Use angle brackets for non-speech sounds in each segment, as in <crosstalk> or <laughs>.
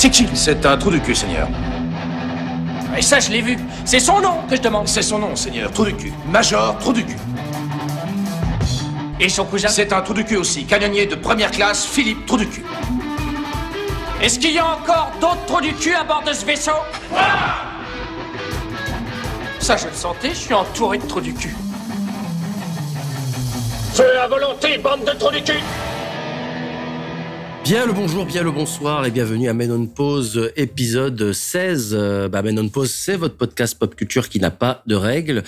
C'est qui C'est un trou du cul, Seigneur. Et ça, je l'ai vu. C'est son nom que je demande. C'est son nom, Seigneur. Trou du cul. Major, trou du cul. Et son cousin C'est un trou du cul aussi. Canonnier de première classe, Philippe, trou du cul. Est-ce qu'il y a encore d'autres trous du cul à bord de ce vaisseau? Ça, je le sentais, je suis entouré de trous du cul. Feu à volonté, bande de trous du cul Bien le bonjour, bien le bonsoir et bienvenue à Men on Pause épisode 16. Euh, bah, Men on Pause, c'est votre podcast pop culture qui n'a pas de règles.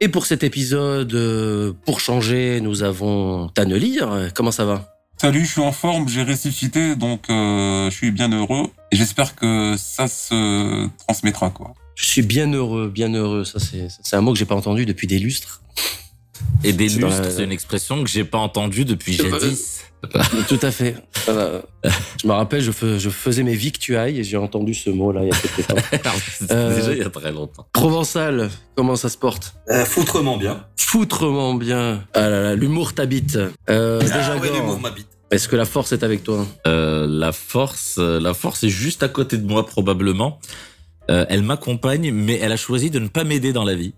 Et pour cet épisode, euh, pour changer, nous avons Tanelir. Comment ça va? Salut, je suis en forme, j'ai ressuscité, donc euh, je suis bien heureux. Et j'espère que ça se transmettra, quoi. Je suis bien heureux, bien heureux. Ça, c'est c'est un mot que j'ai pas entendu depuis des lustres. Et des lustres, la- c'est une expression que j'ai pas entendue depuis jadis. Tout à fait. Voilà. Je me rappelle, je, fais- je faisais mes victuailles et j'ai entendu ce mot-là il y a quelques temps. <laughs> Euh, déjà il y a très longtemps. Provençal, comment ça se porte? Euh, foutrement bien. Foutrement bien. Ah là là, l'humour t'habite. Euh, déjà, ah ouais, Gore, l'humour m'habite. est-ce que la force est avec toi? Euh, la force, la force est juste à côté de moi probablement. Euh, elle m'accompagne, mais elle a choisi de ne pas m'aider dans la vie,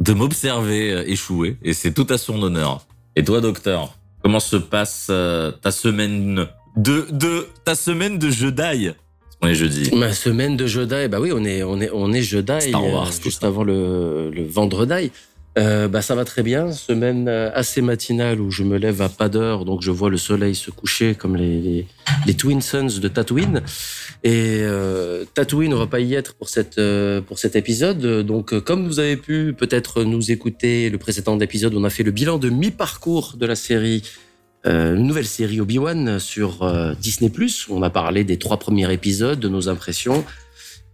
de m'observer euh, échouer, et c'est tout à son honneur. Et toi, docteur, comment se passe euh, ta semaine de de ta semaine de jeu d'ail On est jeudi. Ma semaine de Jedi, bah oui, on est, on est, on est Jedi, Star Wars, euh, juste ça. avant le, le vendredi. Euh, bah ça va très bien, semaine euh, assez matinale où je me lève à pas d'heure, donc je vois le soleil se coucher comme les, les, les Twin Sons de Tatooine. Et euh, Tatooine, on va pas y être pour cette euh, pour cet épisode. Donc, euh, comme vous avez pu peut-être nous écouter le précédent épisode, on a fait le bilan de mi-parcours de la série, une nouvelle série Obi-Wan sur Disney+. On a parlé des trois premiers épisodes, de nos impressions.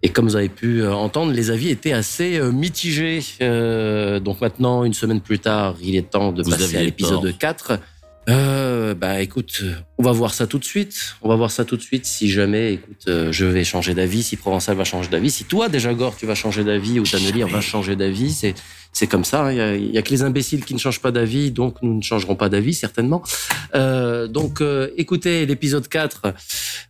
Et comme vous avez pu euh, entendre, les avis étaient assez euh, mitigés. Euh, donc maintenant, une semaine plus tard, il est temps de Vous passer à l'épisode tort. 4. Euh, bah écoute, on va voir ça tout de suite. On va voir ça tout de suite. Si jamais, écoute, euh, je vais changer d'avis, si Provençal va changer d'avis, si toi déjà Gore tu vas changer d'avis ou Tanelir va changer d'avis, c'est c'est comme ça. hein. Il y, a, il y a que les imbéciles qui ne changent pas d'avis, donc nous ne changerons pas d'avis certainement. Euh, donc euh, écoutez l'épisode 4.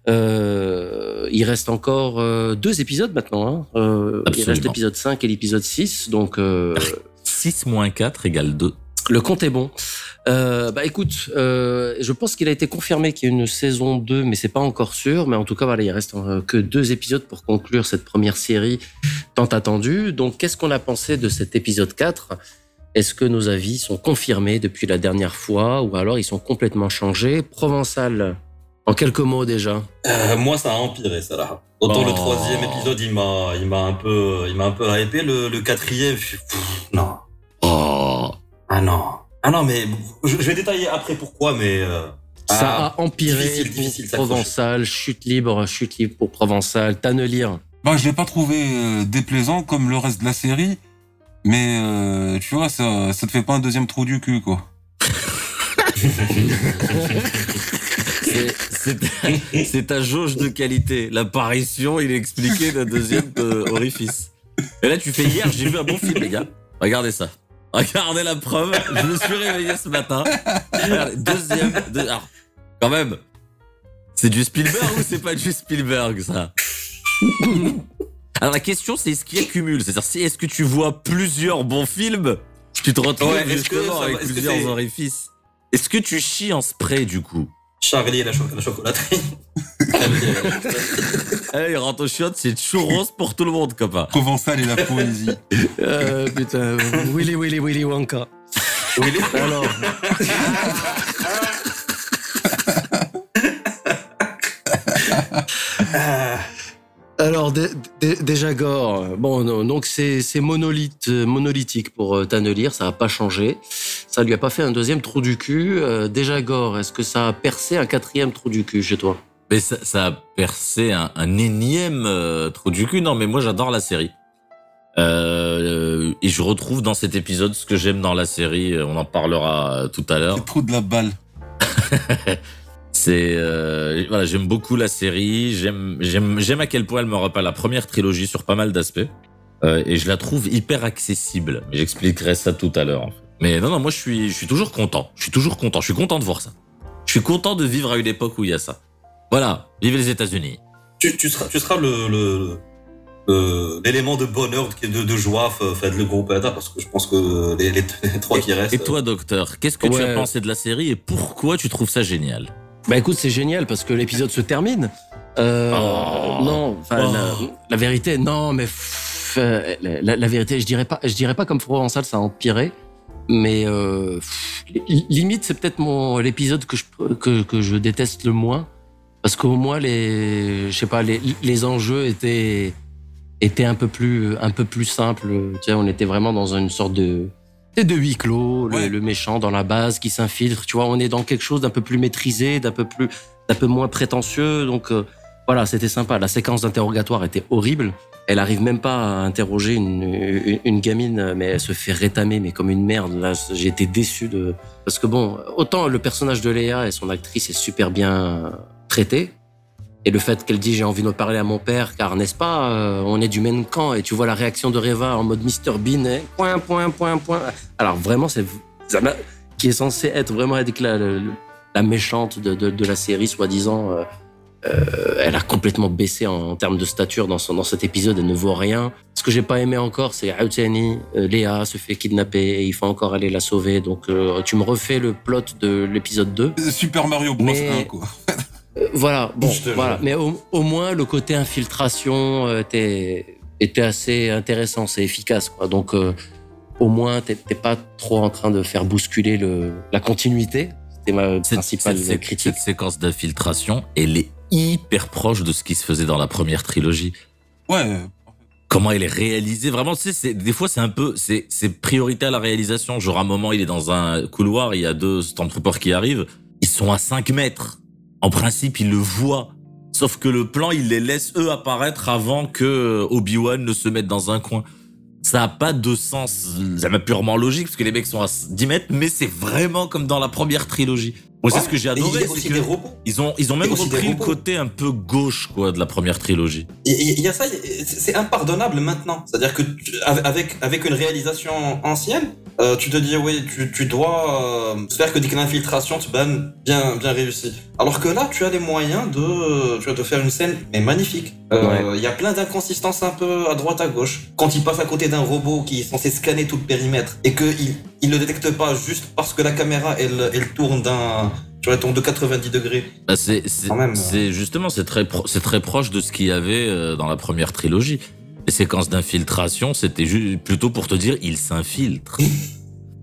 Euh, il reste encore euh, deux épisodes maintenant. Hein. Euh, il reste l'épisode 5 et l'épisode 6. Donc euh, <laughs> 6 moins 4 égale 2. Le compte est bon. Euh, bah écoute, euh, je pense qu'il a été confirmé qu'il y a une saison 2, mais c'est pas encore sûr. Mais en tout cas, voilà, il reste euh, que deux épisodes pour conclure cette première série tant attendue. Donc, qu'est-ce qu'on a pensé de cet épisode 4 Est-ce que nos avis sont confirmés depuis la dernière fois ou alors ils sont complètement changés? Provençal, en quelques mots déjà. Euh, moi, ça a empiré, ça là. Autant Oh. le troisième épisode, il m'a, il m'a un peu, il m'a un peu hypé. Le, le quatrième, je suis- pff. Oh. Non. Ah non, mais je, je vais détailler après pourquoi, mais euh, Ça ah, a empiré difficile, pour difficile d'accrocher. Provençal, chute libre, chute libre pour Provençal. Tanelir. Bah, je l'ai pas trouvé euh, déplaisant comme le reste de la série, mais euh, tu vois, ça, ça te fait pas un deuxième trou du cul, quoi. <laughs> C'est- ta jauge de qualité. L'apparition, il est expliqué d'un deuxième euh, orifice. Et là, tu fais hier, j'ai vu un bon film, les gars. Regardez ça. Regardez la preuve. Je me suis réveillé ce matin. Regardez, deuxième. deux- alors, quand même. C'est du Spielberg ou c'est pas du Spielberg, ça? Alors, la question, c'est ce qui accumule. C'est-à-dire, si est-ce que tu vois plusieurs bons films, tu te retrouves Ouais, est-ce que justement avec plusieurs orifices. Est-ce que tu chies en spray, du coup? Charlie et la, cho- la chocolaterie. <laughs> Eh, il rentre au chiottes, c'est churros pour tout le monde, copain. Provençal et la poésie. <laughs> Euh, putain, Willy Willy Willy Wonka. les- <laughs> Alors, Ah, alors dé- dé- déjà Gore, bon non, donc c'est c'est monolithe monolithique pour euh, Tanelir, ça a pas changé. Ça lui a pas fait un deuxième trou du cul. Euh, déjà Gore, est-ce que ça a percé un quatrième trou du cul chez toi? Mais ça, ça a percé un, un énième euh, trou du cul. Non, mais moi j'adore la série. Euh, et je retrouve dans cet épisode ce que j'aime dans la série. On en parlera tout à l'heure. Le trou de la balle. <laughs> C'est euh, voilà, j'aime beaucoup la série. J'aime j'aime j'aime à quel point elle me rappelle la première trilogie sur pas mal d'aspects. Euh, et je la trouve hyper accessible. Mais J'expliquerai ça tout à l'heure. en fait. Mais non non, moi je suis je suis toujours content. Je suis toujours content. Je suis content de voir ça. Je suis content de vivre à une époque où il y a ça. Voilà, vive les États-Unis. tu, tu seras, tu seras le, le, le- l'élément de bonheur, de, de joie, fait le groupe Ada, parce que je pense que les, les, <laughs> les trois qui restent. Et toi, docteur, qu'est-ce que tu as pensé de la série et pourquoi tu trouves ça génial? Bah écoute, c'est génial parce que l'épisode se termine. Euh, Oh. Non, Oh. la, la vérité, non, mais pff, euh, la, vérité, je dirais pas, je dirais pas comme Provençal, ça a empiré, mais euh, pff, limite, c'est peut-être mon l'épisode que je que, que je déteste le moins parce qu'au moins les, je sais pas, les, les enjeux étaient étaient un peu plus un peu plus simples. Tu sais, on était vraiment dans une sorte de c'est de huis clos, le méchant dans la base qui s'infiltre. Tu vois, on est dans quelque chose d'un peu plus maîtrisé, d'un peu plus, d'un peu moins prétentieux. Donc euh, voilà, c'était sympa. La séquence d'interrogatoire était horrible. Elle arrive même pas à interroger une, une, une gamine, mais elle se fait rétamer, mais comme une merde. Là, j'ai été déçu de parce que bon, autant le personnage de Léa et son actrice est super bien traité. Et le fait qu'elle dit j'ai envie de parler à mon père, car n'est-ce pas, euh, on est du même camp. Et tu vois la réaction de Reva en mode Mr Bean, hein, point, point, point, point. Alors vraiment, c'est ça m'a- qui est censé être vraiment être la, la, la méchante de, de, de la série, soi-disant. euh, euh, elle a complètement baissé en, en termes de stature dans, son, dans cet épisode, elle ne vaut rien. Ce que j'ai pas aimé encore, c'est Aoutiani, euh, Léa se fait kidnapper et il faut encore aller la sauver. Donc euh, tu me refais le plot de l'épisode 2. Super Mario Bros. Mais- 1, quoi. <laughs> Euh, voilà, bon, te voilà. Mais au, au moins, le côté infiltration euh, était, était assez intéressant, c'est efficace, quoi. Donc, euh, au moins, t'es pas trop en train de faire bousculer le, la continuité. C'était ma Cette, principale cette- critique. cette séquence d'infiltration, elle est hyper proche de ce qui se faisait dans la première trilogie. Ouais. euh, Comment elle est réalisée, vraiment, tu sais, c'est- des fois c'est un peu, c'est c'est priorité à la réalisation. Genre à un moment, il est dans un couloir, il y a deux Stormtroopers qui arrivent, ils sont à 5 mètres. En principe, ils le voient. Sauf que le plan, il les laisse eux apparaître avant que Obi-Wan ne se mette dans un coin. Ça a pas de sens, c'est même purement logique parce que les mecs sont à 10 mètres, mais c'est vraiment comme dans la première trilogie. C'est Ouais. ce que j'ai adoré, c'est que des ils ont, ils ont même des repris le côté un peu gauche, quoi, de la première trilogie. Il y a ça, c'est impardonnable maintenant. C'est-à-dire que tu- avec, avec une réalisation ancienne, euh, tu te dis, oui, tu, tu dois euh, faire que dès que l'infiltration, tu ben, bien, bien réussi. Alors que là, tu as les moyens de, tu vois, de faire une scène, mais magnifique. Euh, Il y a plein d'inconsistances un peu à droite, à gauche. Quand il passe à côté d'un robot qui est censé scanner tout le périmètre et qu'il il le détecte pas juste parce que la caméra, elle, elle tourne d'un, tu vois, elle tourne de 90 degrés. Bah, c'est c'est- Quand même, c'est justement c'est très c'est très proche de ce qu'il y avait euh, dans la première trilogie. Les séquences d'infiltration, c'était plutôt pour te dire il s'infiltre.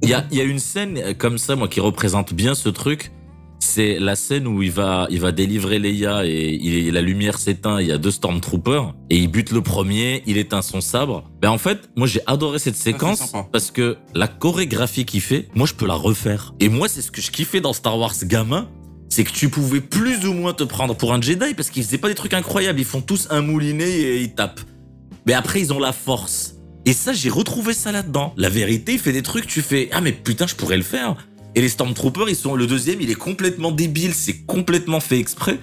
Il y a y a une scène comme ça moi qui représente bien ce truc. C'est la scène où il va il va délivrer Leia et il, la lumière s'éteint. Il y a deux stormtroopers et il bute le premier. Il éteint son sabre. Ben en fait moi j'ai adoré cette séquence sympa. parce que la chorégraphie qu'il fait, moi je peux la refaire. Et moi c'est ce que je kiffais dans Star Wars gamin c'est que tu pouvais plus ou moins te prendre pour un Jedi parce qu'ils faisaient pas des trucs incroyables. Ils font tous un moulinet et ils tapent. Mais après, ils ont la force. Et ça, j'ai retrouvé ça là-dedans. La vérité, il fait des trucs, tu fais Ah, mais putain, je pourrais le faire. Et les Stormtroopers, ils sont. Le deuxième, il est complètement débile, c'est complètement fait exprès.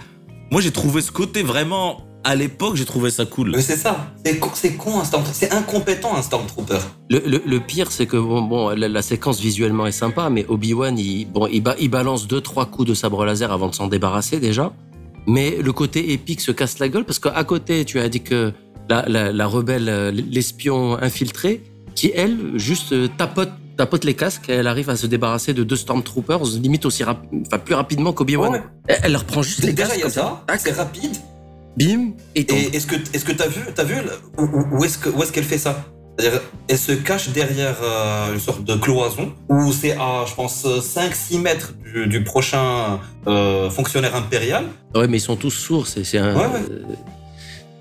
Moi, j'ai trouvé ce côté vraiment. À l'époque, j'ai trouvé ça cool. Mais c'est ça. C'est con, c'est con un Stormtrooper. C'est incompétent un Stormtrooper. Le, le, le pire, c'est que bon, bon la, la séquence visuellement est sympa, mais Obi-Wan, il, bon, il, ba- il balance deux, trois coups de sabre laser avant de s'en débarrasser déjà. Mais le côté épique se casse la gueule parce qu'à côté, tu as dit que la, la, la rebelle, euh, l'espion infiltré, qui elle, juste euh, tapote, tapote les casques, elle arrive à se débarrasser de deux Stormtroopers, limite aussi rap- enfin, plus rapidement qu'Obi-Wan. Ouais. Elle, elle leur prend juste les Déjà, casques il y a comme ça, C'est rapide. bim, et. Et est-ce que est-ce que t'as vu t'as vu où, où- où est-ce que où est-ce qu'elle fait ça? C'est-à-dire, elle se cache derrière euh, une sorte de cloison où c'est à, je pense, 5-6 mètres du, du prochain euh, fonctionnaire impérial. Ouais, mais ils sont tous sourds, c'est un. Ouais, ouais. euh,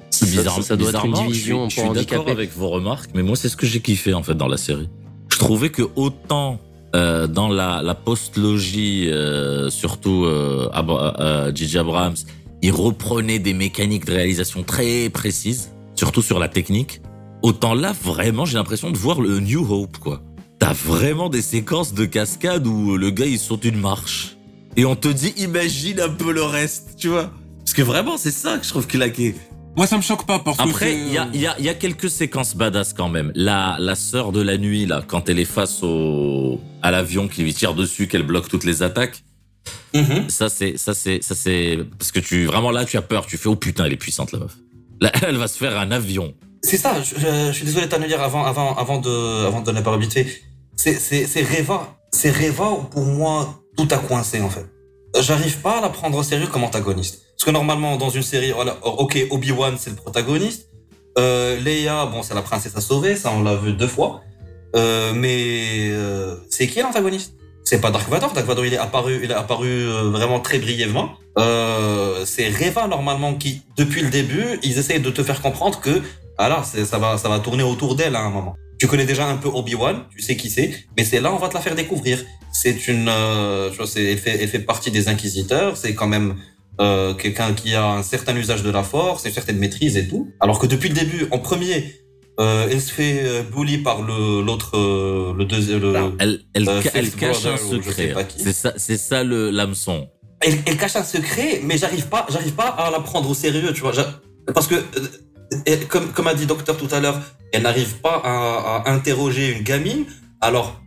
ça- bizarre, ça doit être une division je suis, pour je suis d'accord handicapés. avec vos remarques, mais moi, c'est ce que j'ai kiffé en fait dans la série. Je trouvais que autant euh, dans la, post-logie, euh, surtout euh, Abra- euh, J.J. Abrams, il reprenait des mécaniques de réalisation très précises, surtout sur la technique. Autant là, vraiment, j'ai l'impression de voir le New Hope, quoi. T'as vraiment des séquences de cascade où le gars il saute une marche et on te dit imagine un peu le reste, tu vois. Parce que vraiment, c'est ça que je trouve claqué. Moi, ça me choque pas parce que. Après, il y a, il y, a, il y a quelques séquences badass quand même. La, la sœur de la nuit, là, quand elle est face au, à l'avion qui lui tire dessus, qu'elle bloque toutes les attaques. Mhm. Ça, c'est, ça, c'est, ça, c'est, parce que tu, vraiment là, tu as peur. Tu fais, oh putain, elle est puissante, la meuf. Là, <laughs> elle va se faire un avion. C'est ça, je, je- je suis désolé de dire avant, avant, avant de, avant de parole vite fait. C'est, c'est, c'est Reva. C'est Reva où pour moi, tout a coincé, en fait. J'arrive pas à la prendre au sérieux comme antagoniste. Parce que normalement, dans une série, voilà, ok, Obi-Wan, c'est le protagoniste. Euh, Leia, bon, c'est la princesse à sauver, ça, on l'a vu deux fois. Euh, mais, euh, c'est qui l'antagoniste? C'est pas Dark Vador. Dark Vador, il est apparu, il est apparu euh, vraiment très brièvement. Euh, c'est Reva, normalement, qui, depuis le début, ils essayent de te faire comprendre que, ah là, c'est- ça va, ça va tourner autour d'elle à un moment. Tu connais déjà un peu Obi-Wan, tu sais qui c'est, mais c'est là on va te la faire découvrir. C'est une, euh, tu vois, c'est, elle fait, elle fait partie des inquisiteurs. C'est quand même euh, quelqu'un qui a un certain usage de la force, une certaine maîtrise et tout. Alors que depuis le début, en premier, euh, elle se fait euh, bully par le l'autre, euh, le deuxième. Le, Elle, elle, cache un secret. C'est ça, c'est ça le l'hameçon. elle, elle cache un secret, mais j'arrive pas, j'arrive pas à la prendre au sérieux, tu vois. Parce que, comme, comme a dit Docteur tout à l'heure, elle n'arrive pas à, à interroger une gamine. Alors,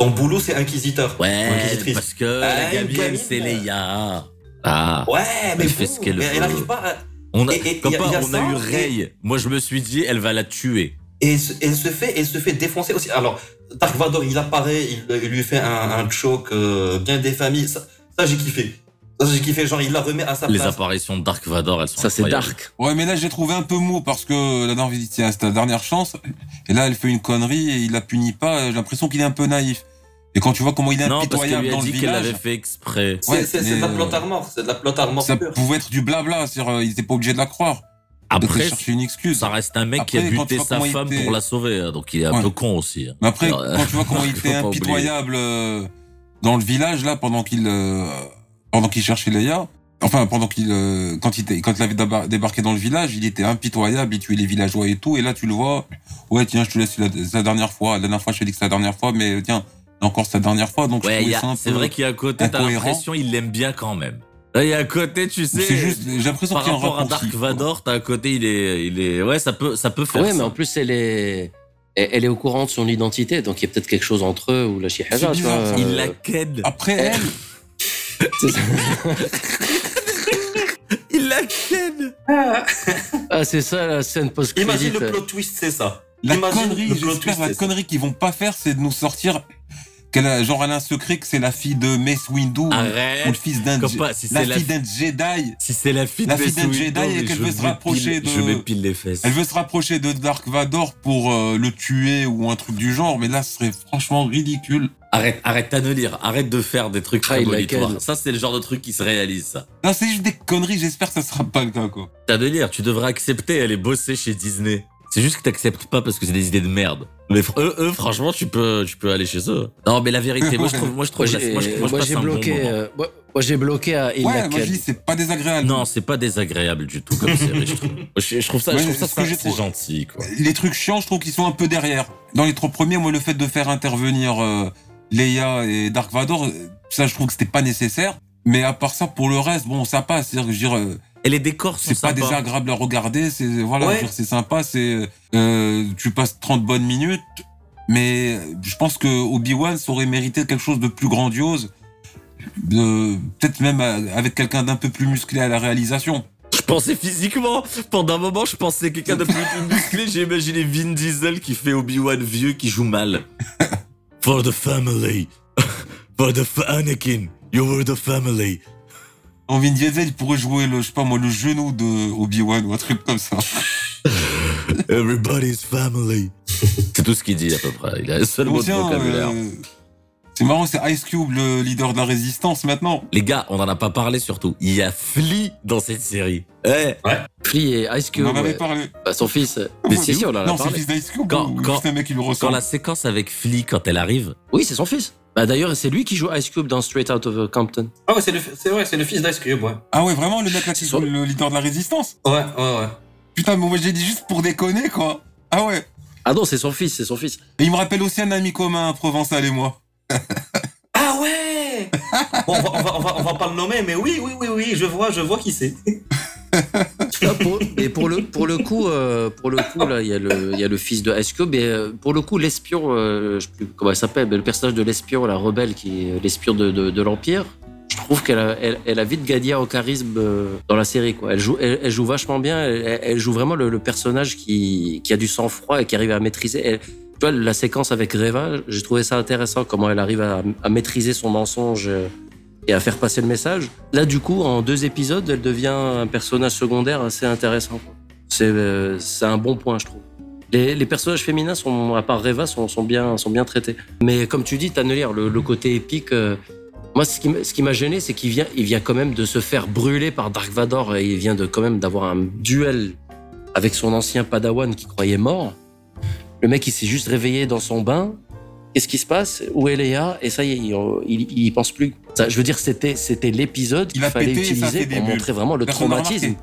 ton boulot, c'est inquisiteur. ou Ouais, inquisitrice. parce que Ah, la gamine, gamine, c'est là. Ah. Ouais, mais, Elle fait ce qu'elle elle n'arrive pas à... On a, Et- et comme y a- pas, y a on a eu et- Rey. Moi, je me suis dit, elle va la tuer. Et elle se, fait, elle se fait défoncer aussi. Alors, Dark Vador, il apparaît, il, il lui fait un, un choke euh, bien défamé. Ça, ça j'ai kiffé. Ça, j'ai kiffé. Genre, il la remet à sa Les place. apparitions de Dark Vador, elles sont Ça, c'est dark. Ouais, mais là, j'ai trouvé un peu mou parce que la dernière visite, c'est ta dernière chance. Et là, elle fait une connerie et il la punit pas. J'ai l'impression qu'il est un peu naïf. Et quand tu vois comment il est Non, parce qu'elle impitoyable dans le dit village, l'avait fait exprès. C'est Ouais, c'est- c'est de la plot armor. C'est de la plot armor ça pure. pouvait être du blabla. C'est-à-dire, euh, il était pas obligé de la croire. Après, chercher une excuse. ça reste un mec qui a buté sa femme était- pour la sauver, hein, donc il est un Ouais. peu con aussi. hein. Mais après, Alors, quand tu vois comment <laughs> il était impitoyable euh, dans le village là pendant qu'il euh, pendant qu'il cherchait Leia, enfin pendant qu'il euh, quand il était- quand il avait débar- débarqué dans le village, il était impitoyable, il tuait les villageois et tout. Et là, tu le vois, ouais tiens, je te laisse la, c'est la dernière fois. La dernière fois, je t'ai dit que c'est la dernière fois, mais tiens, encore la dernière fois. Donc Ouais, c'est vrai qu'il y a un côté, t'as l'impression il l'aime bien quand même. Là, il y a un côté, tu sais, C'est juste, j'ai l'impression qu'il y a un rapport à Dark. Vador, t'as un côté, il est, il est, ouais, ça peut, ça peut faire Ouais, ça. mais en plus, elle est, elle est au courant de son identité, donc il y a peut-être quelque chose entre eux ou la chihaja, tu vois. il euh, la ken. Après elle, c'est ça. Il la ken. <laughs> <laughs> Ah, c'est ça la scène post-crédit. Imagine le plot twist, c'est ça. la Imagine connerie, le plot j'espère twist, la ça. connerie qu'ils vont pas faire, c'est de nous sortir qu'elle a, genre elle a un secret que c'est la fille de Mace Windu ou- ou le fils d'un Comme Je- pas, si la c'est la fille d'un Jedi. Si c'est la fille La de fille d'un Jedi et qu'elle je veut se rapprocher de- Je m'épile les fesses. Elle veut se rapprocher de Dark Vador pour euh, le tuer ou un truc du genre, mais là ce serait franchement ridicule. Arrête, arrête à de lire. Arrête de faire des trucs Ah, ken. Ça, c'est le genre de truc qui se réalise, ça. Non, c'est juste des conneries, j'espère que ça sera pas le cas, quoi. T'as de lire. Tu devrais accepter aller bosser chez Disney. C'est juste que t'acceptes pas parce que c'est des idées de merde. Mais fr- eux, eux, franchement, tu peux, tu peux aller chez eux. Non, mais la vérité, moi, je trouve, moi, je trouve, Moi, j'ai moi, je, moi, je moi, passe j'ai un bon bloqué, moment. euh, moi, moi, j'ai bloqué à Il Ouais, moi je dis, c'est pas désagréable. Non, c'est pas désagréable du tout comme série, je trouve. Je, je trouve ça, je trouve ça, ce que j'ai c'est gentil, quoi. Les trucs chiants, je trouve qu'ils sont un peu derrière. Dans les trois premiers, moi, le fait de faire intervenir euh, Leia et Dark Vador, ça, je trouve que c'était pas nécessaire. Mais à part ça, pour le reste, bon, ça passe. C'est-à-dire, que je veux dire, euh, Et les décors sont c'est pas sympas. désagréable à regarder. C'est voilà, Ouais. c'est sympa. C'est euh, tu passes 30 bonnes minutes, mais je pense que Obi Wan aurait mérité quelque chose de plus grandiose, de peut-être même avec quelqu'un d'un peu plus musclé à la réalisation. Je pensais physiquement. Pendant un moment, je pensais quelqu'un de plus, plus <laughs> musclé. J'ai imaginé Vin Diesel qui fait Obi-Wan vieux qui joue mal. <laughs> For the family. <laughs> For the fa- Anakin. You were the family. En Vin Diesel, il pourrait jouer le, je sais pas moi, le genou de Obi Wan ou un truc comme ça. Everybody's family. C'est tout ce qu'il dit à peu près. Il a un seul mot de Tiens, vocabulaire. euh, c'est marrant, c'est Ice Cube, le leader de la résistance maintenant. Les gars, on en a pas parlé surtout. Il y a Flea dans cette série. Eh, Flea et Ice On Cube, en avait ouais. parlé. Bah, son fils. Mais si, si, on en a Non, c'est le parlé. fils d'Ice Cube Quand- ou quand- juste un mec qui lui quand ressemble. la séquence avec Flea, quand elle arrive, Oui, c'est son fils. Bah, d'ailleurs, c'est lui qui joue Ice Cube dans Straight Out of Compton. Ah ouais, c'est le, c'est vrai, c'est le fils d'Ice Cube, ouais. Ah ouais, vraiment, le mec là qui Sur- joue le leader de la résistance Ouais, ouais, ouais. Putain, mais moi j'ai dit juste pour déconner, quoi. Ah ouais. Ah non, c'est son fils, c'est son fils. Et il me rappelle aussi un ami commun, Provençal et moi. <laughs> Ah ouais on va, va, pas le nommer, mais oui, oui, oui, oui, je vois, je vois qui c'est. <laughs> Ah, pour- et pour le, pour le coup, euh, pour le coup, là, il y, a le- y a le fils de Cube. Et euh, pour le coup, l'espion, euh, je sais plus comment il s'appelle, mais le personnage de l'espion, la rebelle, qui est l'espion de, de, l'Empire. Je trouve qu'elle a, elle, elle a vite gagné au charisme dans la série. Quoi. Elle, joue, elle, elle joue vachement bien. Elle, elle joue vraiment le, le personnage qui, qui a du sang-froid et qui arrive à maîtriser. Tu vois, la séquence avec Reva, j'ai trouvé ça intéressant, comment elle arrive à, maîtriser son mensonge et à faire passer le message. Là, du coup, en deux épisodes, elle devient un personnage secondaire assez intéressant. C'est euh, un bon point, je trouve. Les, personnages féminins, à part Reva, sont, bien, traités. Mais comme tu dis, Tannelier, le, côté épique, euh, moi, ce qui, m'a- gêné, c'est qu'il vient, vient quand même de se faire brûler par Dark Vador et il vient de quand même d'avoir un duel avec son ancien Padawan qui croyait mort. Le mec, il s'est juste réveillé dans son bain. Qu'est-ce qui se passe? Où est Léa? Et ça y est, il, il, il y pense plus. Ça, je veux dire, c'était, c'était l'épisode qu'il fallait pété utiliser pour bulles. montrer vraiment le Personne traumatisme.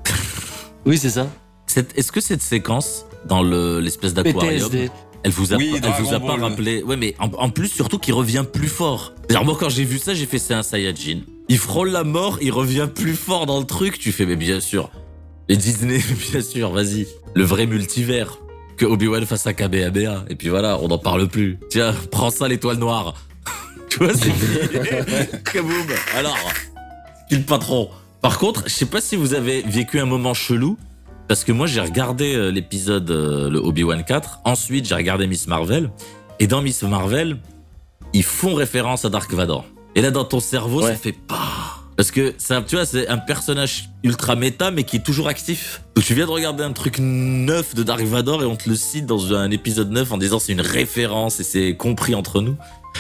Oui, c'est ça. Cette- Est-ce que cette séquence dans le- l'espèce d'aquarium, PTSD. elle vous a, Oui, pas, elle vous a pas rappelé? Ouais, mais en, en plus surtout qu'il revient plus fort. Alors moi quand j'ai vu ça, j'ai fait c'est un Saiyajin. Il frôle la mort, il revient plus fort dans le truc. Tu fais mais bien sûr. Les Disney, <laughs> bien sûr, vas-y. Le vrai multivers. Que Obi-Wan fasse un Kamehameha. Et puis voilà, on n'en parle plus. Tiens, prends ça l'étoile noire. <laughs> tu vois, c'est fini. <laughs> Kaboum. Alors, qui le patron. Par contre, je sais pas si vous avez vécu un moment chelou. Parce que moi, j'ai regardé euh, l'épisode, euh, le Obi-Wan 4. Ensuite, j'ai regardé Miss Marvel. Et dans Miss Marvel, ils font référence à Dark Vador. Et là, dans ton cerveau, ça Ouais. fait pas. Parce que ça, tu vois, c'est un personnage ultra méta, mais qui est toujours actif. Donc tu viens de regarder un truc neuf de Dark Vador et on te le cite dans un épisode neuf en disant c'est une référence et c'est compris entre nous.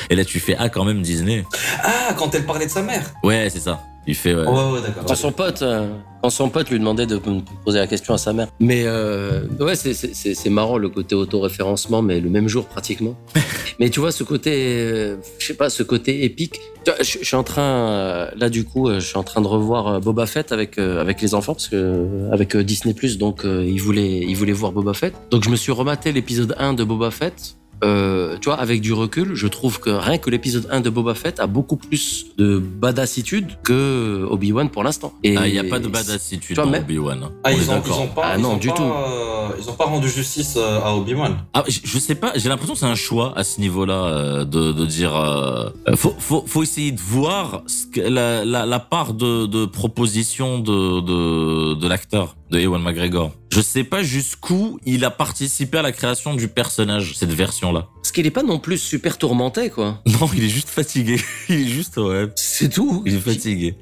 Et là, tu fais ah quand même Disney. Ah, quand elle parlait de sa mère. Ouais, c'est ça. Il fait ouais. Ouais, ouais, d'accord. Quand son pote, euh, quand son pote lui demandait de poser la question à sa mère. Mais euh, ouais, c'est- c'est c'est- c'est marrant le côté auto-référencement, mais le même jour pratiquement. <laughs> mais tu vois ce côté, euh, je sais pas, ce côté épique. Je, je suis en train, euh, là du coup, je suis en train de revoir Boba Fett avec euh, avec les enfants parce que avec Disney donc euh, ils voulaient ils voulaient voir Boba Fett. Donc je me suis rematé l'épisode 1 de Boba Fett. Euh, tu vois, avec du recul, je trouve que rien que l'épisode 1 de Boba Fett a beaucoup plus de badassitude que Obi-Wan pour l'instant. Et Ah, il y a pas de badassitude dans mais- Obi-Wan. hein. Ah, est ils ont, ils d'accord. ont pas, Ah, ils non, ont du pas, tout. euh, ils ont pas rendu justice euh, à Obi-Wan. Ah, je, je sais pas, j'ai l'impression que c'est un choix à ce niveau-là euh, de, de dire. euh, faut, faut, faut essayer de voir ce que- la, la, la part de, de proposition de, de, de l'acteur, de Ewan McGregor. Je sais pas jusqu'où il a participé à la création du personnage, cette version-là. Parce qu'il est pas non plus super tourmenté, quoi. <laughs> Non, il est juste fatigué. <laughs> Il est juste, ouais. C'est tout. Il est fatigué.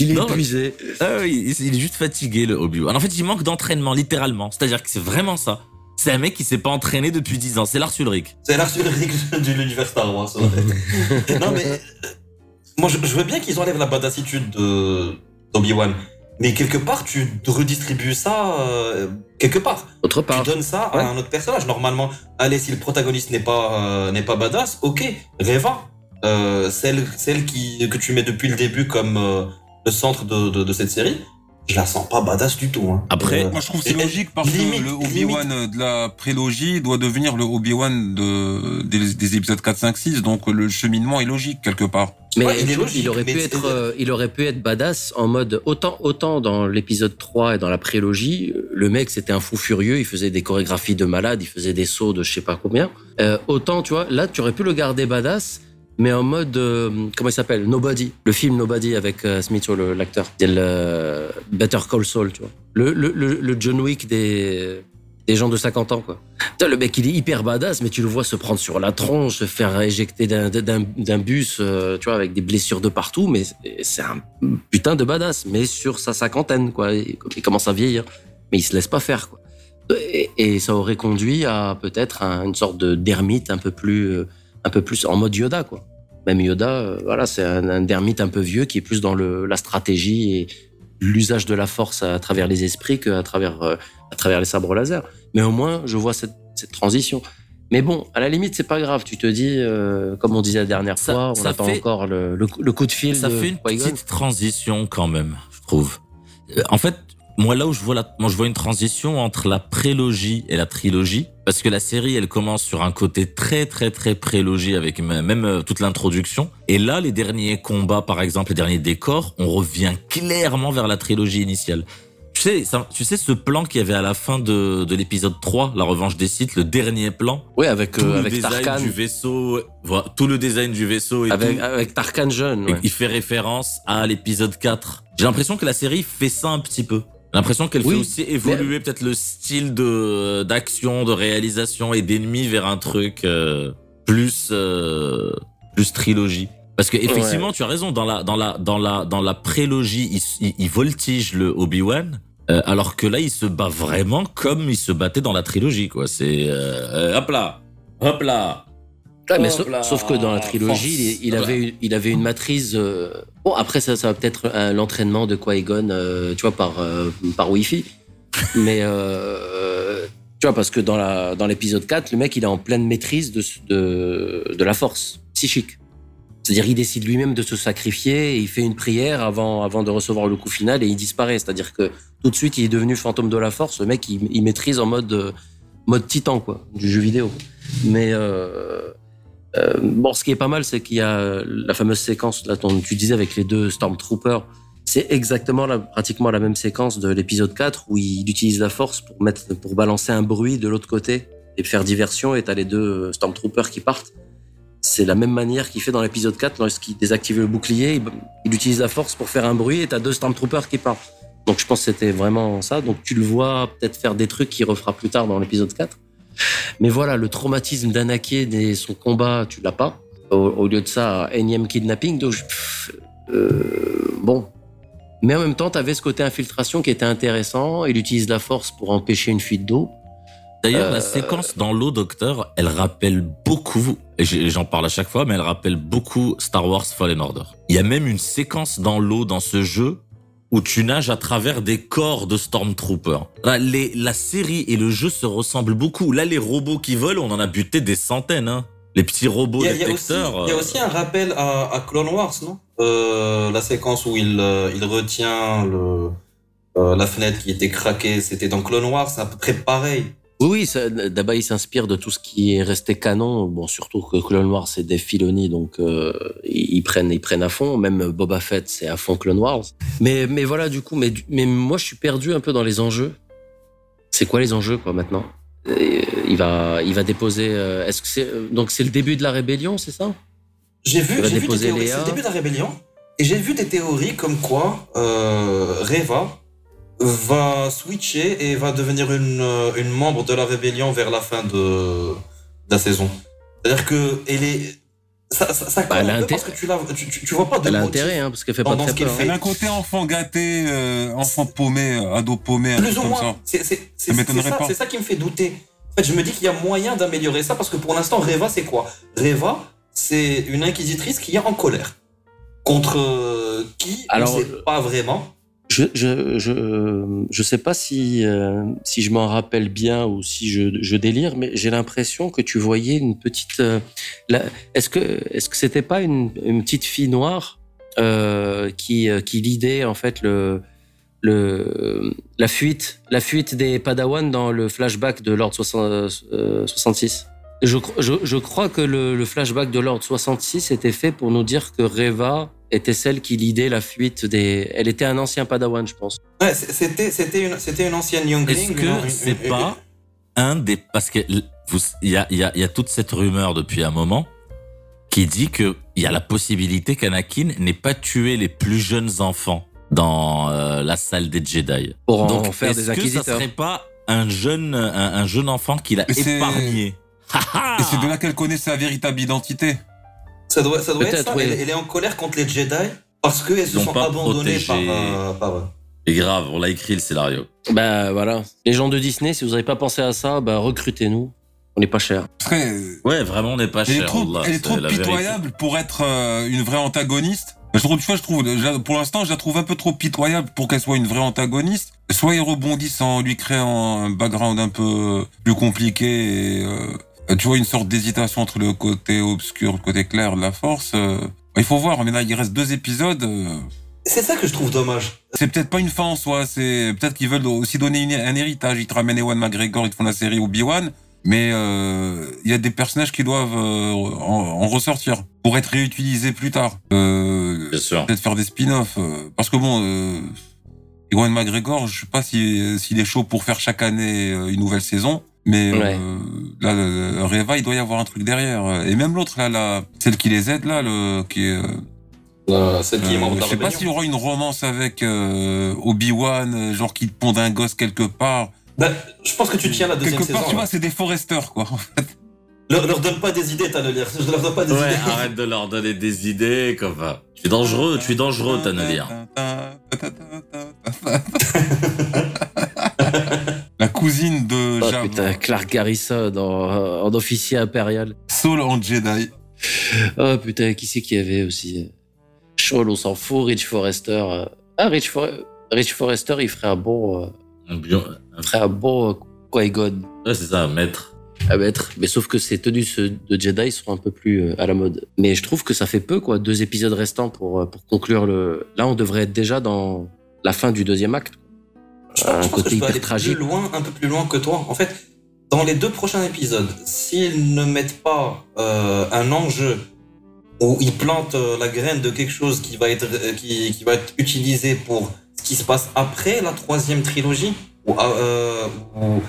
Il est Non, épuisé. Ah oui, il il est juste fatigué, le Obi-Wan. En fait, il manque d'entraînement, littéralement. C'est-à-dire que c'est vraiment ça. C'est un mec qui s'est pas entraîné depuis 10 ans. C'est Lars Ulrich. C'est la règle de l'univers Star Wars. <laughs> non, mais. euh, Moi, je, je veux bien qu'ils enlèvent la badassitude de d'Obi-Wan. Mais quelque part, tu redistribues ça euh, quelque part. Autre part. Tu donnes ça Ouais. à un autre personnage. Normalement, allez, si le protagoniste n'est pas euh, n'est pas badass, ok, Reva, euh, celle celle qui que tu mets depuis le début comme euh, le centre de, de, de cette série, je la sens pas badass du tout. Hein. Après, Euh, Moi, je trouve que c'est logique parce limite- que le Obi-Wan de la prélogie doit devenir le Obi-Wan de, des, des épisodes 4, 5, 6. Donc, le cheminement est logique quelque part. Mais Ouais, il est il, logique, aurait mais pu être, euh, il aurait pu être badass en mode autant, autant dans l'épisode 3 et dans la prélogie, le mec c'était un fou furieux, il faisait des chorégraphies de malade, il faisait des sauts de je sais pas combien. Euh, autant, tu vois, là tu aurais pu le garder badass, mais en mode euh, comment il s'appelle Nobody, le film Nobody avec euh, Smith l'acteur, le euh, Better Call Saul, tu vois, le, John Wick des des gens de 50 ans, quoi. Putain, le mec, il est hyper badass, mais tu le vois se prendre sur la tronche, se faire éjecter d'un- bus, euh, tu vois, avec des blessures de partout, mais c'est- un putain de badass, mais sur sa cinquantaine, quoi. Il, commence à vieillir, mais il se laisse pas faire, quoi. Et, et ça aurait conduit à peut-être un- une sorte de d'ermite un peu plus, un peu plus en mode Yoda, quoi. Même Yoda, euh, voilà, c'est un, un ermite un peu vieux qui est plus dans le, la stratégie et l'usage de la force à travers les esprits qu'à travers, euh, à travers les sabres laser. Mais au moins, je vois cette, cette transition. Mais bon, à la limite, c'est pas grave. Tu te dis, euh, comme on disait la dernière Ça- fois, on attend fait- encore le, le, coup- le coup de fil ça de fait une petite transition quand même, je trouve. En fait, moi là où je vois la, moi je vois une transition entre la prélogie et la trilogie, parce que la série elle commence sur un côté très très très prélogie avec même euh, toute l'introduction, et là les derniers combats par exemple, les derniers décors, on revient clairement vers la trilogie initiale. Tu sais, ça- tu sais ce plan qu'il y avait à la fin de, de l'épisode 3, la revanche des sites, le dernier plan? Oui, avec, Tout euh, le avec design Tarkan. du vaisseau, voilà, tout le design du vaisseau et Avec, tout. avec Tarkan jeune. Ouais. Il fait référence à l'épisode 4. J'ai l'impression que la série fait ça un petit peu. L'impression qu'elle Oui, fait aussi évoluer peut-être le style de d'action, de réalisation et d'ennemis vers un truc euh, plus euh, plus trilogie. Parce que effectivement, tu as raison dans la dans la dans la dans la prélogie, il, il, il voltige le Obi-Wan. euh, alors que là, il se bat vraiment comme il se battait dans la trilogie, quoi. C'est euh, euh, hop là, hop là. Ouais, mais sauf, que dans la trilogie, il, avait, une- il avait une matrice. euh, Bon, après, ça, ça va peut-être euh, l'entraînement de Qui-Gon, euh, tu vois, par, euh, par Wi-Fi. mais, tu vois, parce que dans la- dans l'épisode 4, le mec, il est en pleine maîtrise de, de, de la force psychique. C'est-à-dire, il décide lui-même de se sacrifier et il fait une prière avant, avant de recevoir le coup final et il disparaît. C'est-à-dire que tout de suite, il est devenu fantôme de la force. Le mec, il, il maîtrise en mode, mode titan, quoi, du jeu vidéo. Mais euh, euh, bon, ce qui est pas mal, c'est qu'il y a la fameuse séquence là dont tu disais avec les deux Stormtroopers. C'est exactement la, pratiquement la même séquence de l'épisode 4 où il utilise la force pour mettre, pour balancer un bruit de l'autre côté et faire diversion et t'as les deux Stormtroopers qui partent. C'est la même manière qu'il fait dans l'épisode 4 lorsqu'il désactive le bouclier, il, il utilise la force pour faire un bruit et t'as deux Stormtroopers qui partent. Donc je pense que c'était vraiment ça. Donc tu le vois peut-être faire des trucs qu'il refera plus tard dans l'épisode 4. Mais voilà, le traumatisme d'Anakin et son combat, tu l'as pas. Au, au lieu de ça, énième kidnapping. Donc, pff, euh, bon. Mais en même temps, tu avais ce côté infiltration qui était intéressant. Il utilise la force pour empêcher une fuite d'eau. D'ailleurs, Euh, la séquence dans l'eau, Docteur, elle rappelle beaucoup, et j'en parle à chaque fois, mais elle rappelle beaucoup Star Wars Fallen Order. Il y a même une séquence dans l'eau dans ce jeu où tu nages à travers des corps de Stormtroopers. Là, les, la série et le jeu se ressemblent beaucoup. Là, les robots qui volent, on en a buté des centaines. Hein. Les petits robots Il y, a, il y a aussi, détecteurs. il y a euh, aussi un rappel à, à Clone Wars, non? Euh, La séquence où il, euh, il retient le, euh, la fenêtre qui était craquée, c'était dans Clone Wars, c'est à peu près pareil. Oui, oui, d'abord, il s'inspire de tout ce qui est resté canon. Bon, surtout que Clone Wars, c'est des Filoni, donc euh, ils, prennent, ils prennent à fond. Même Boba Fett, c'est à fond Clone Wars. Mais, mais voilà, du coup, mais, moi, je suis perdu un peu dans les enjeux. C'est quoi les enjeux, quoi, maintenant? Et, euh, Il va, il va déposer. euh, Est-ce que c'est donc c'est le début de la rébellion, c'est ça? J'ai vu, j'ai des théories, le début de la rébellion, et j'ai vu des théories comme quoi euh, Reva va switcher et va devenir une, euh, une membre de la rébellion vers la fin de, de la saison. C'est-à-dire que elle est... Ça, ça, ça Bah, parce que tu, la, tu, tu, tu vois pas de Elle a intérêt, hein, parce qu'elle fait pas pendant très ce qu'elle peur. fait. Elle a un côté enfant gâté, euh, enfant paumé, euh, ado paumé, Plus ou moins. ça. C'est Ça ça qui me fait douter. En fait, je me dis qu'il y a moyen d'améliorer ça parce que pour l'instant, Reva, c'est quoi? Reva, c'est une inquisitrice qui est en colère. Contre euh, qui Alors, On sait pas vraiment. Je je je je sais pas si euh, si je m'en rappelle bien ou si je, délire, mais j'ai l'impression que tu voyais une petite. euh, est-ce que est-ce que c'était pas une, une petite fille noire euh, qui qui lidait en fait le le la fuite la fuite des Padawan dans le flashback de l'ordre 60 euh, 66. Je, je, je crois que le, flashback de l'ordre 66 était fait pour nous dire que Reva était celle qui lidait la fuite des. Elle était un ancien Padawan, je pense. Ouais, c'était c'était une c'était une ancienne youngling. Est-ce que c'est pas un des parce que il y a, il y, a, y a toute cette rumeur depuis un moment qui dit que il y a la possibilité qu'Anakin n'ait pas tué les plus jeunes enfants dans euh, la salle des Jedi. Pour en Donc faire est-ce des que ça serait pas un jeune un, un jeune enfant qu'il a épargné? Et c'est de là qu'elle connaît sa véritable identité. Ça doit ça doit être ça. oui. Elle, elle est en colère contre les Jedi parce qu'elles se sont pas abandonnées par, euh, par. Et grave, on l'a écrit le scénario. Bah voilà. Les gens de Disney, si vous n'avez pas pensé à ça, bah recrutez-nous. On n'est pas cher. Ouais, vraiment, on n'est pas elle est cher. trop, Allah, elle est trop vérité. pitoyable pour être euh, une vraie antagoniste. Je trouve, tu vois, je trouve, je la- pour l'instant, je la trouve un peu trop pitoyable pour qu'elle soit une vraie antagoniste. Soit ils rebondissent en lui créant un background un peu plus compliqué et, euh, tu vois, une sorte d'hésitation entre le côté obscur et le côté clair de la force. euh. il faut voir, mais là, il reste deux épisodes. euh, C'est ça que je trouve dommage. c'est peut-être pas une fin en soi, c'est peut-être qu'ils veulent aussi donner une- un héritage. Ils te ramènent Ewan McGregor, ils te font la série Obi-Wan, mais euh, il y a des personnages qui doivent euh, en, en ressortir pour être réutilisés plus tard. Euh, Bien sûr. peut-être faire des spin-offs, euh, parce que bon, euh, Ewan McGregor, je sais pas si s'il est chaud pour faire chaque année euh, une nouvelle saison. Mais Ouais. euh, là, le- Reva, il doit y avoir un truc derrière. Et même l'autre, là, celle qui les aide, là, le, qui est, euh, Euh, celle qui est euh, membre de je sais pas s'il y aura une romance avec euh, Obi-Wan, euh, genre qui pond un gosse quelque part. Ben, je pense que tu tiens la deuxième quelque part, saison. tu là. vois, c'est des foresters, quoi. en fait. Leur, leur donne pas des idées, t'as le lire. Je leur donne pas des Ouais, idées. arrête de leur donner des idées, comme ça. Tu es dangereux, tu es dangereux, Tannelir. <laughs> La cousine de Oh putain, Clark Garrison en, en officier impérial. Saul en Jedi. Oh putain, qui c'est qu'il y avait aussi? Shawl, on s'en fout. Rich Forrester. euh. Ah, Rich, For- Rich Forrester, il ferait un bon, euh, Un bio- il ferait un bon euh, Qui-Gon Ouais, c'est ça, maître. à mettre. Mais sauf que ces tenues de Jedi seront un peu plus euh, à la mode. Mais je trouve que ça fait peu, quoi. Deux épisodes restants pour, euh, pour conclure le. Là, on devrait être déjà dans la fin du deuxième acte. Je Un pense, je pense côté que je peux hyper aller tragique. plus loin, un peu plus loin que toi. En fait, dans les deux prochains épisodes, s'ils ne mettent pas euh, un enjeu où ils plantent euh, la graine de quelque chose qui va être euh, qui, qui va être utilisé pour ce qui se passe après la troisième trilogie ou, euh, ou,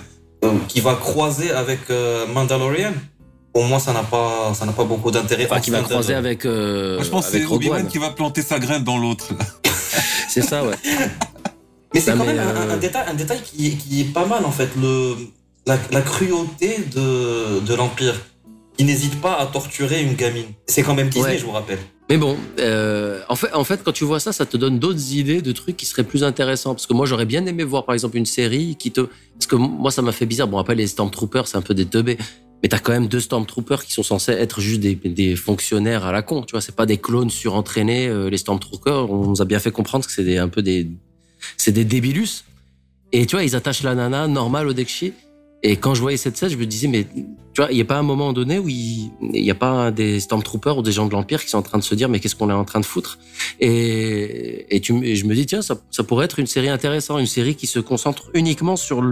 euh, qui va croiser avec euh, Mandalorian. Pour moi, ça n'a pas ça n'a pas beaucoup d'intérêt. Enfin, qui va croiser avec. euh, Moi, je pense que c'est Obi-Wan One. qui va planter sa graine dans l'autre. C'est ça, ouais. <laughs> Mais c'est quand même un- un, euh, détail, un détail qui, est- qui est pas mal en fait, le, la, la cruauté de, de l'Empire, qui n'hésite pas à torturer une gamine. C'est quand même Disney, Ouais. je vous rappelle. Mais bon, euh, en, fait, en fait, quand tu vois ça, ça te donne d'autres idées de trucs qui seraient plus intéressants. Parce que moi, j'aurais bien aimé voir, par exemple, une série qui te... Parce que moi, ça m'a fait bizarre. Bon, après, les Stormtroopers, c'est un peu des teubés. Mais t'as quand même deux Stormtroopers qui sont censés être juste des, des fonctionnaires à la con. Tu vois, c'est pas des clones surentraînés. euh, les Stormtroopers, on nous a bien fait comprendre que c'est un peu des... C'est des débilus. Et tu vois, ils attachent la nana normale au Dekshi. Et quand je voyais cette scène, je me disais, mais tu vois, il n'y a pas un moment donné où il n'y a pas des Stormtroopers ou des gens de l'Empire qui sont en train de se dire, mais qu'est-ce qu'on est en train de foutre? Et, et, tu, je me dis, tiens, ça, pourrait être une série intéressante, une série qui se concentre uniquement sur,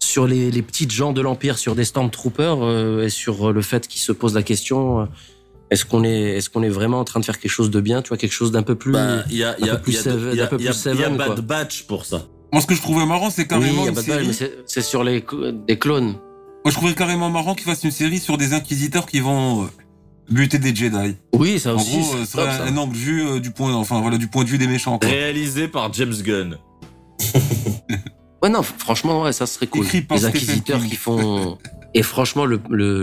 sur les, les petites gens de l'Empire, sur des Stormtroopers euh, et sur le fait qu'ils se posent la question, euh, est-ce qu'on est, est, qu'on est vraiment en train de faire quelque chose de bien, tu vois, quelque chose d'un peu plus... Bah, il y a, y un a, peu plus il y a- seven- il y a- un peu il y a- plus il y a seven, Bad quoi. Batch pour ça. Moi, ce que je trouvais marrant, c'est oui, carrément une série. mais c'est- sur les, des clones. Moi, je trouvais carrément marrant qu'ils fassent une série sur des inquisiteurs qui vont euh, buter des Jedi. Oui, ça En aussi. gros, euh, c'est ce serait top, ça. un angle vue euh, du point, enfin voilà, du point de vue des méchants. Quoi. Réalisé par James Gunn. <laughs> Ouais, non, franchement, ouais, ça serait cool. Écrit par Les inquisiteurs qui font. Et franchement, le, le,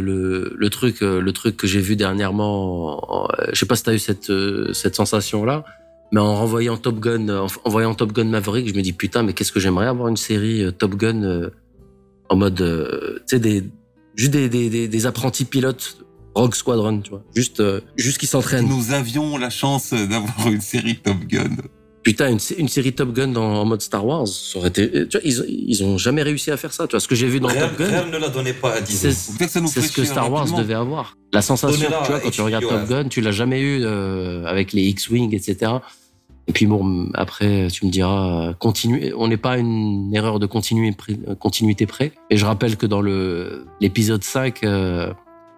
le, truc, euh, le truc que j'ai vu dernièrement, je sais pas si t'as eu cette, euh, cette sensation-là, mais en renvoyant Top Gun, en, voyant Top Gun Maverick, je me dis putain, mais qu'est-ce que j'aimerais avoir une série euh, Top Gun en mode, tu sais, des, juste des, des, des, apprentis pilotes Rogue Squadron, tu vois. Juste, euh, juste qui s'entraînent. Nous avions la chance d'avoir une série Top Gun. Putain, une, sé- une série Top Gun dans, en mode Star Wars, ça aurait été. Tu vois, ils, ils ont jamais réussi à faire ça. Tu vois, ce que j'ai vu dans Rien, Top Gun, rien ne la donnait pas à Disney. c'est ce que Star Wars devait avoir. La sensation, tu vois, quand tu regardes Top. Gun, tu l'as jamais eu euh, avec les X-Wing, etc. Et puis bon, après, tu me diras, euh, continue. On n'est pas à une erreur de continu- continuité près. Et je rappelle que dans le l'épisode 5, euh,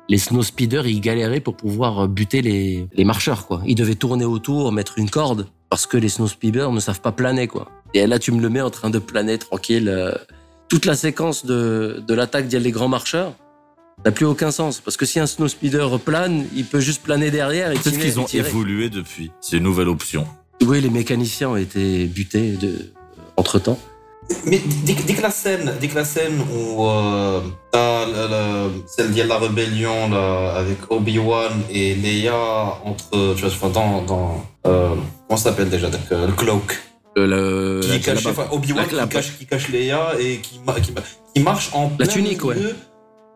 les snow speeders, ils galéraient pour pouvoir euh, buter les, les marcheurs, quoi. Ils devaient tourner autour, mettre une corde, parce que les snow speeders ne savent pas planer, quoi. Et là, tu me le mets en train de planer tranquille. euh, toute la séquence de, de l'attaque des grands marcheurs n'a plus aucun sens. Parce que si un snow speeder plane, il peut juste planer derrière et Peut-être qu'ils ont tirer. évolué depuis. C'est une nouvelle option. Oui, les mécaniciens ont été butés de, entre temps. Mais dès, dès que la scène, dès que la scène où euh, t'as le- le- celle de la rébellion là, avec Obi-Wan et Leia entre, tu vois, dans, dans euh, comment ça s'appelle déjà, donc, euh, le cloak, Le, le- qui cache, enfin, Obi-Wan qui cache, qui cache Leia et qui, qui, ma- qui marche en plein tunique, ouais. milieu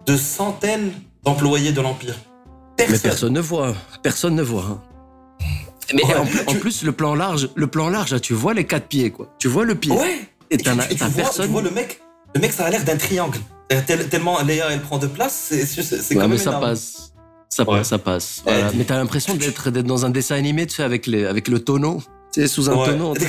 de centaines d'employés de l'Empire. Mais Personne. personne ne voit. Personne ne voit. hein. Mais Ouais, en, plus- en tu- plus, le plan large, le plan large, là, tu vois les quatre pieds, quoi. Tu vois le pied. Ouais. Et Et tu, t'en as- et tu t'as vois, tu personne. vois le mec, le mec, ça a l'air d'un triangle. Tel- tellement Leia elle prend de place, c'est c'est- Ouais, quand mais même ça énorme. passe. Ça Ouais. passe, ça passe. Voilà. Ouais. Mais t'as l'impression d'être dans un dessin animé, tu sais, avec, les, avec le tonneau. Tu sais, sous un Ouais. tonneau, <laughs> t'es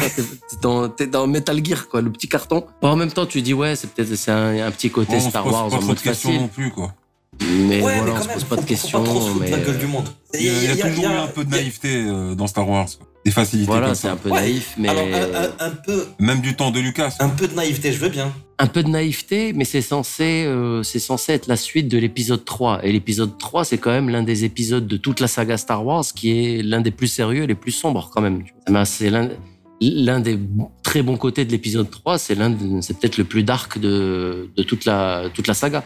dans, dans Metal Gear, quoi, le petit carton. Bon, en même temps, tu dis, ouais, c'est peut-être c'est un, un petit côté Bon, Star Wars pas en mode de questions facile. non plus, quoi. Mais ouais, voilà, mais on se pose pas de questions. pas trop mais de la gueule du monde. Il y a, il y a y a- toujours y a- eu un peu de naïveté euh, dans Star Wars. quoi. Des facilités Voilà, c'est un peu Ouais. naïf, mais Alors, un, un- un peu, Même du temps de Lucas. un peu de naïveté, je veux bien. un peu de naïveté, mais c'est censé, euh, c'est censé être la suite de l'épisode 3. Et l'épisode 3, c'est quand même l'un des épisodes de toute la saga Star Wars qui est l'un des plus sérieux et les plus sombres quand même. Ben, c'est l'un, l'un des très bons côtés de l'épisode 3, c'est l'un, c'est peut-être le plus dark de, de toute la, toute la saga.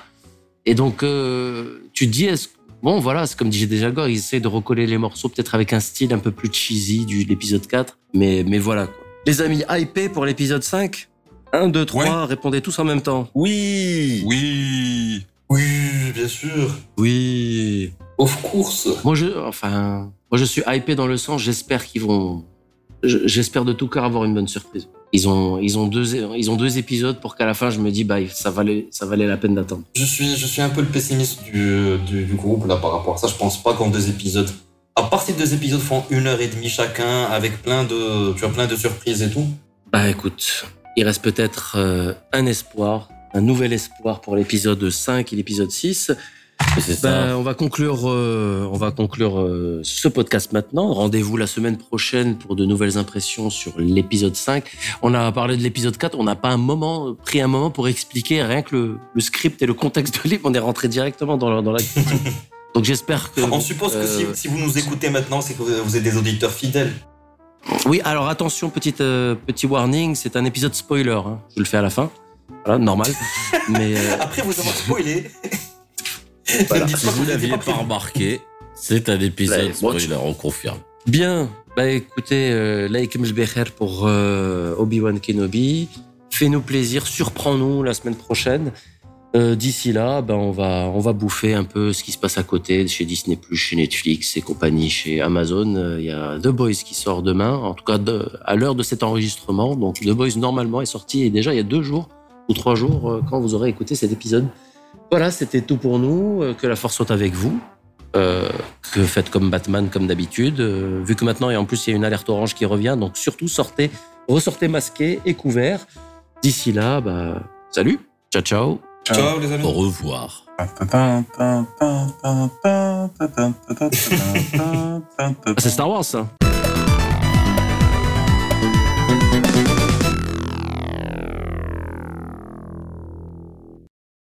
Et donc, euh, tu te dis, est-ce, bon, voilà, c'est comme disait déjà Gore, ils essaient de recoller les morceaux peut-être avec un style un peu plus cheesy du, de l'épisode 4. Mais, mais voilà, quoi. Les amis, hypés pour l'épisode 5? 1, 2, 3, Ouais. répondez tous en même temps. Oui. Oui. Oui, bien sûr. Oui. Of course. Moi, je, enfin, moi, je suis hypé dans le sens, j'espère qu'ils vont, je- j'espère de tout cœur avoir une bonne surprise. Ils ont, ils ont deux, ils ont deux épisodes pour qu'à la fin, je me dis, bah, ça valait, ça valait la peine d'attendre. Je suis, je suis un peu le pessimiste du, du, du groupe là par rapport à ça. Je pense pas qu'en deux épisodes, à part si deux épisodes font une heure et demie chacun avec plein de, tu as plein de surprises et tout. Bah, écoute, il reste peut-être euh, un espoir, un nouvel espoir pour l'épisode 5 et l'épisode 6. Ben, on va conclure, euh, on va conclure euh, ce podcast maintenant. Rendez-vous la semaine prochaine pour de nouvelles impressions sur l'épisode 5. On a parlé de l'épisode 4. On n'a pas un moment pris un moment pour expliquer rien que le, le script et le contexte de livre. On est rentré directement dans la, dans la. <laughs> Donc j'espère que. On suppose que si, si vous nous écoutez maintenant, c'est que vous, vous êtes des auditeurs fidèles. Oui, alors attention, petite, euh, petit warning, c'est un épisode spoiler. hein. Je le fais à la fin. Voilà, normal. <laughs> Mais euh, Après vous avoir spoilé. <laughs> Voilà. Si vous l'aviez pas remarqué, c'est un épisode tu- spoiler, on confirme. Bien, bah écoutez, euh, like Mjbecher pour euh, Obi-Wan Kenobi. Fais-nous plaisir, surprends-nous la semaine prochaine. Euh, D'ici là, ben on va on va bouffer un peu ce qui se passe à côté chez Disney+, chez Netflix et compagnie, chez Amazon. Euh, Il y a The Boys qui sort demain, en tout cas de- à l'heure de cet enregistrement. Donc The Boys normalement est sorti et déjà il y a deux jours ou trois jours euh, quand vous aurez écouté cet épisode. Voilà, c'était tout pour nous. Euh, que la force soit avec vous. Euh, que faites comme Batman, comme d'habitude. Euh, vu que maintenant, et en plus, il y a une alerte orange qui revient, donc surtout sortez, ressortez masqués et couverts. D'ici là, bah, salut, ciao, ciao. Ciao, les amis. Au revoir. <laughs> Ah, c'est Star Wars, ça.